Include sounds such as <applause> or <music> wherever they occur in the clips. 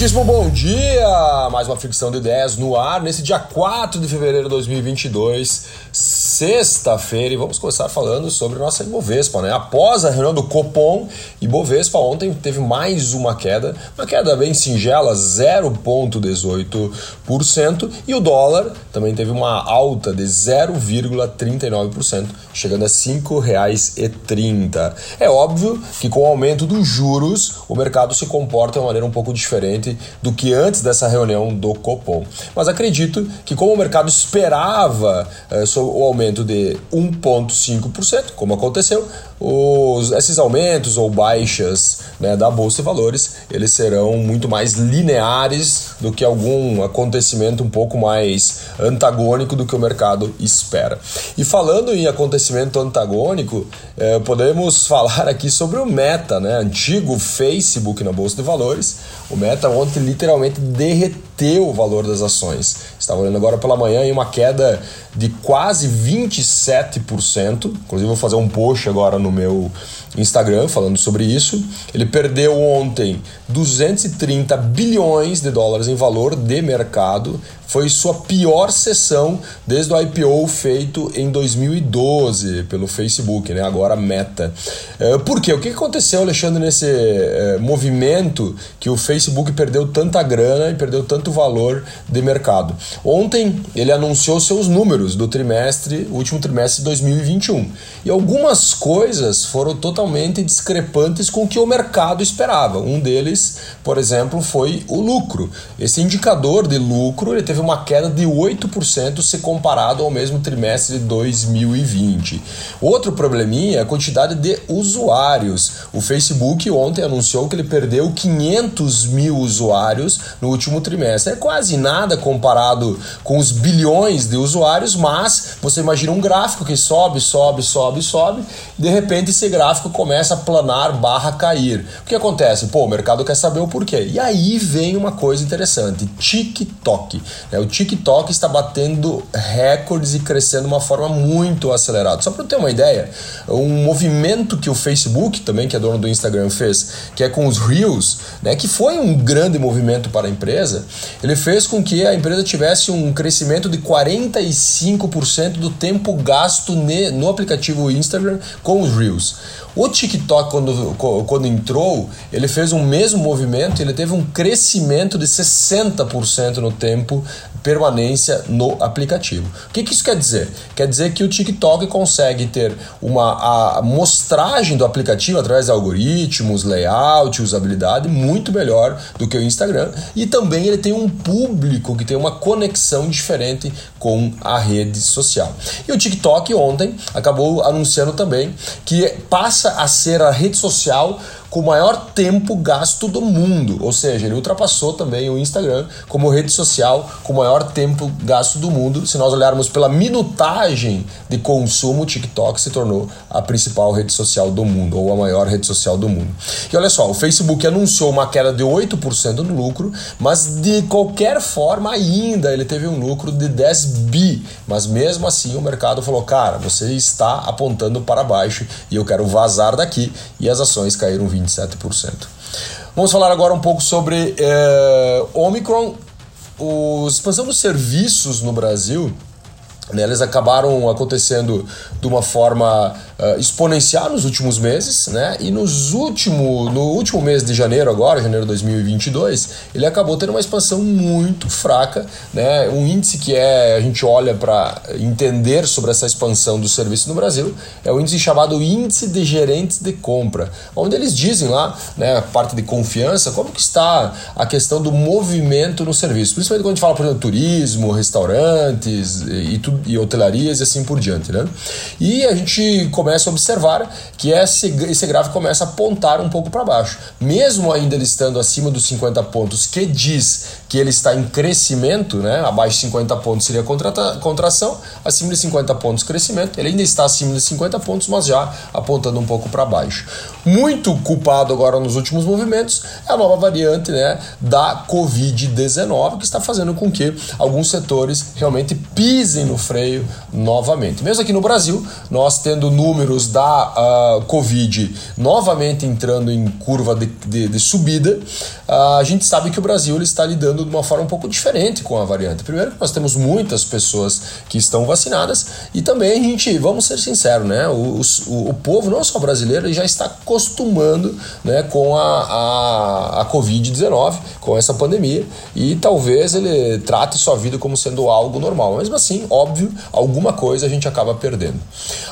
Muitíssimo bom dia! Mais uma ficção de ideias no ar nesse dia 4 de fevereiro de 2022, sexta-feira, e vamos começar falando sobre nossa Ibovespa, né? Após a reunião do Copom, Ibovespa ontem teve mais uma queda, uma queda bem singela, 0,18%, e o dólar também teve uma alta de 0,39%, chegando a R$ 5,30. É óbvio que com o aumento dos juros, o mercado se comporta de uma maneira um pouco diferente diferente do que antes dessa reunião do Copom. Mas acredito que, como o mercado esperava eh, o aumento de 1,5%, como aconteceu, os, esses aumentos ou baixas né, da Bolsa de Valores eles serão muito mais lineares do que algum acontecimento um pouco mais antagônico do que o mercado espera. E falando em acontecimento antagônico, eh, podemos <laughs> falar aqui sobre o Meta, né, antigo Facebook na Bolsa de Valores. O Meta ontem literalmente derreteu o valor das ações. Estava olhando agora pela manhã em uma queda de quase 27%. Inclusive, vou fazer um post agora no meu Instagram falando sobre isso. Ele perdeu ontem 230 bilhões de dólares em valor de mercado. Foi sua pior sessão desde o IPO feito em 2012 pelo Facebook, né? agora Meta. É, por quê? O que aconteceu, Alexandre, nesse é, movimento que o Facebook perdeu tanta grana e perdeu tanto valor de mercado? Ontem ele anunciou seus números do trimestre, último trimestre de 2021. E algumas coisas foram totalmente discrepantes com o que o mercado esperava. Um deles, por exemplo, foi o lucro. Esse indicador de lucro ele teve teve uma queda de 8% se comparado ao mesmo trimestre de 2020. Outro probleminha é a quantidade de usuários. O Facebook ontem anunciou que ele perdeu 500 mil usuários no último trimestre. É quase nada comparado com os bilhões de usuários, mas você imagina um gráfico que sobe, sobe, sobe, sobe, de repente esse gráfico começa a planar barra cair. O que acontece? Pô, o mercado quer saber o porquê. E aí vem uma coisa interessante: TikTok. É, o TikTok está batendo recordes e crescendo de uma forma muito acelerada. Só para ter uma ideia, um movimento que o Facebook, também que é dono do Instagram, fez, que é com os Reels, né, que foi um grande movimento para a empresa, ele fez com que a empresa tivesse um crescimento de 45% do tempo gasto no aplicativo Instagram com os Reels. O TikTok, quando, quando entrou, ele fez um mesmo movimento, ele teve um crescimento de 60% no tempo permanência no aplicativo. O que, que, isso quer dizer? Quer dizer que o TikTok consegue ter uma amostragem do aplicativo através de algoritmos, layout, usabilidade muito melhor do que o Instagram e também ele tem um público que tem uma conexão diferente com a rede social. E o TikTok ontem acabou anunciando também que passa a ser a rede social com o maior tempo gasto do mundo, ou seja, ele ultrapassou também o Instagram como rede social com o maior tempo gasto do mundo. Se nós olharmos pela minutagem de consumo, o TikTok se tornou a principal rede social do mundo, ou a maior rede social do mundo. E olha só, o Facebook anunciou uma queda de 8% no lucro, mas de qualquer forma ainda ele teve um lucro de 10 bi, mas mesmo assim o mercado falou: "Cara, você está apontando para baixo e eu quero vazar daqui", e as ações caíram 20 27%. Vamos falar agora um pouco sobre é, Omicron, a expansão dos serviços no Brasil. Né, eles acabaram acontecendo de uma forma uh, exponencial nos últimos meses, né? E nos último, no último mês de janeiro, agora, janeiro de 2022, ele acabou tendo uma expansão muito fraca, né? Um índice que é a gente olha para entender sobre essa expansão do serviço no Brasil é o índice chamado Índice de Gerentes de Compra, onde eles dizem lá, né, a parte de confiança, como que está a questão do movimento no serviço, principalmente quando a gente fala, por exemplo, turismo, restaurantes e, tudo, e hotelarias e assim por diante, né? E a gente começa a observar que esse, esse gráfico começa a apontar um pouco para baixo. Mesmo ainda ele estando acima dos 50 pontos, que diz que ele está em crescimento, né? abaixo de 50 pontos seria contração, acima de 50 pontos crescimento, ele ainda está acima de 50 pontos, mas já apontando um pouco para baixo. Muito culpado agora nos últimos movimentos é a nova variante né, da Covid-19, que está fazendo com que alguns setores realmente pisem no freio novamente. Mesmo aqui no Brasil, nós tendo números da uh, Covid novamente entrando em curva de, de, de subida, uh, a gente sabe que o Brasil ele está lidando de uma forma um pouco diferente com a variante. Primeiro, nós temos muitas pessoas que estão vacinadas e também a gente, vamos ser sinceros, né, o, o, o povo, não só brasileiro, já está acostumando né, com a, a, a Covid-19, com essa pandemia, e talvez ele trate sua vida como sendo algo normal. Mesmo assim, óbvio, alguma coisa a gente acaba perdendo.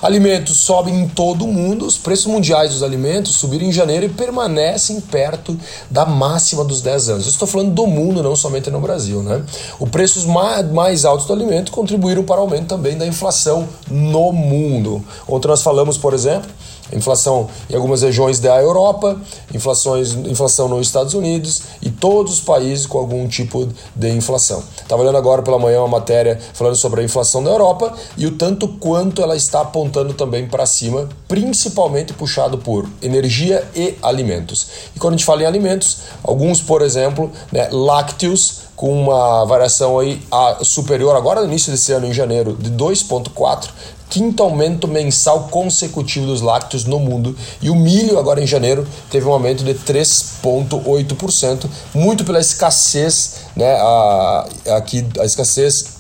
Alimentos sobem em todo o mundo, os preços mundiais dos alimentos subiram em janeiro e permanecem perto da máxima dos 10 anos. Eu estou falando do mundo, não somente no Brasil. Né? Os preços mais altos do alimento contribuíram para o aumento também da inflação no mundo. Ontem nós falamos, por exemplo, inflação em algumas regiões da Europa, inflações, inflação nos Estados Unidos e todos os países com algum tipo de inflação. Estava olhando agora pela manhã uma matéria falando sobre a inflação da Europa e o tanto quanto ela está apontando também para cima, principalmente puxado por energia e alimentos. E quando a gente fala em alimentos, alguns, por exemplo, né, lácteos com uma variação aí a, superior agora no início desse ano em janeiro de 2.4 quinto aumento mensal consecutivo dos lácteos no mundo. E o milho, agora em janeiro, teve um aumento de 3,8%, muito pela escassez, né, a, aqui, a escassez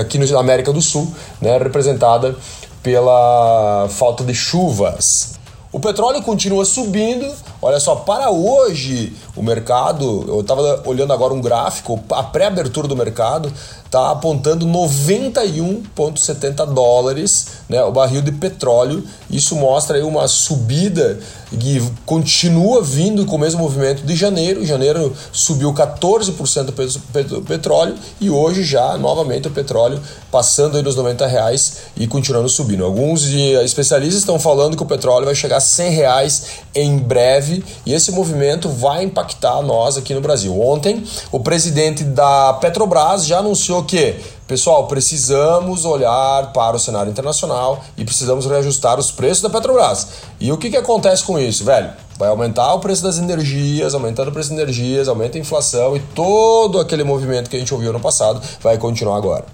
aqui na América do Sul, né, representada pela falta de chuvas. O petróleo continua subindo. Olha só, para hoje o mercado, eu estava olhando agora um gráfico, a pré-abertura do mercado está apontando 91,70 dólares né, o barril de petróleo. Isso mostra aí uma subida que continua vindo com o mesmo movimento de janeiro. Janeiro subiu 14% o petróleo e hoje já novamente o petróleo passando aí nos 90 reais e continuando subindo. Alguns especialistas estão falando que o petróleo vai chegar a 100 reais em breve e esse movimento vai impactar nós aqui no Brasil. Ontem o presidente da Petrobras já anunciou que, pessoal, precisamos olhar para o cenário internacional e precisamos reajustar os preços da Petrobras. E o que, que acontece com isso, velho? Vai aumentar o preço das energias, aumentando o preço das energias, aumenta a inflação e todo aquele movimento que a gente ouviu no passado vai continuar agora.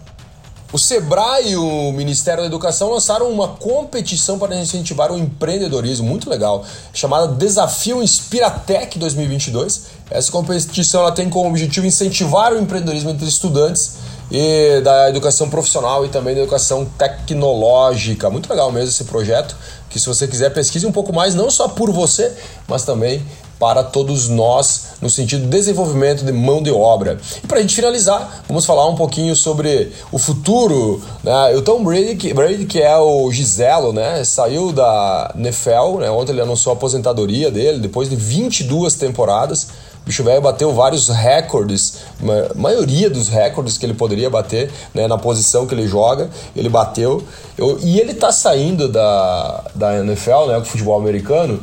O Sebrae e o Ministério da Educação lançaram uma competição para incentivar o empreendedorismo muito legal, chamada Desafio Inspiratec 2022. Essa competição ela tem como objetivo incentivar o empreendedorismo entre estudantes e da educação profissional e também da educação tecnológica. Muito legal mesmo esse projeto, que se você quiser pesquise um pouco mais, não só por você, mas também para todos nós no sentido de desenvolvimento de mão de obra. E para a gente finalizar, vamos falar um pouquinho sobre o futuro. Né? O Tom Brady, que, Brady, que é o Giselo, né? saiu da NFL, né? ontem ele anunciou a aposentadoria dele, depois de 22 temporadas. O bicho velho bateu vários recordes, a maioria dos recordes que ele poderia bater né, na posição que ele joga, ele bateu. Eu, e ele está saindo da, da NFL, né, o futebol americano,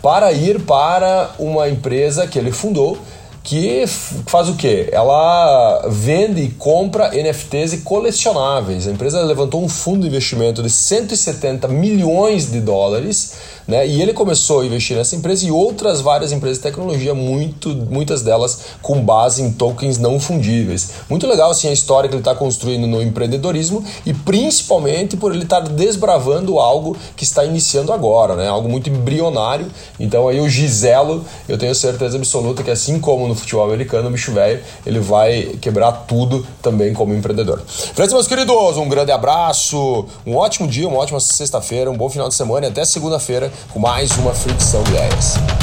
para ir para uma empresa que ele fundou que faz o quê? Ela vende e compra NFTs e colecionáveis. A empresa levantou um fundo de investimento de 170 milhões de dólares né? E ele começou a investir nessa empresa e outras várias empresas de tecnologia, muito, muitas delas com base em tokens não fundíveis. Muito legal assim, a história que ele está construindo no empreendedorismo e principalmente por ele estar tá desbravando algo que está iniciando agora, né? algo muito embrionário. Então aí o Giselo, eu tenho certeza absoluta que assim como no futebol americano, o bicho velho, ele vai quebrar tudo também como empreendedor. Fred, meus queridos, um grande abraço, um ótimo dia, uma ótima sexta-feira, um bom final de semana e até segunda-feira com mais uma fricção de ideias.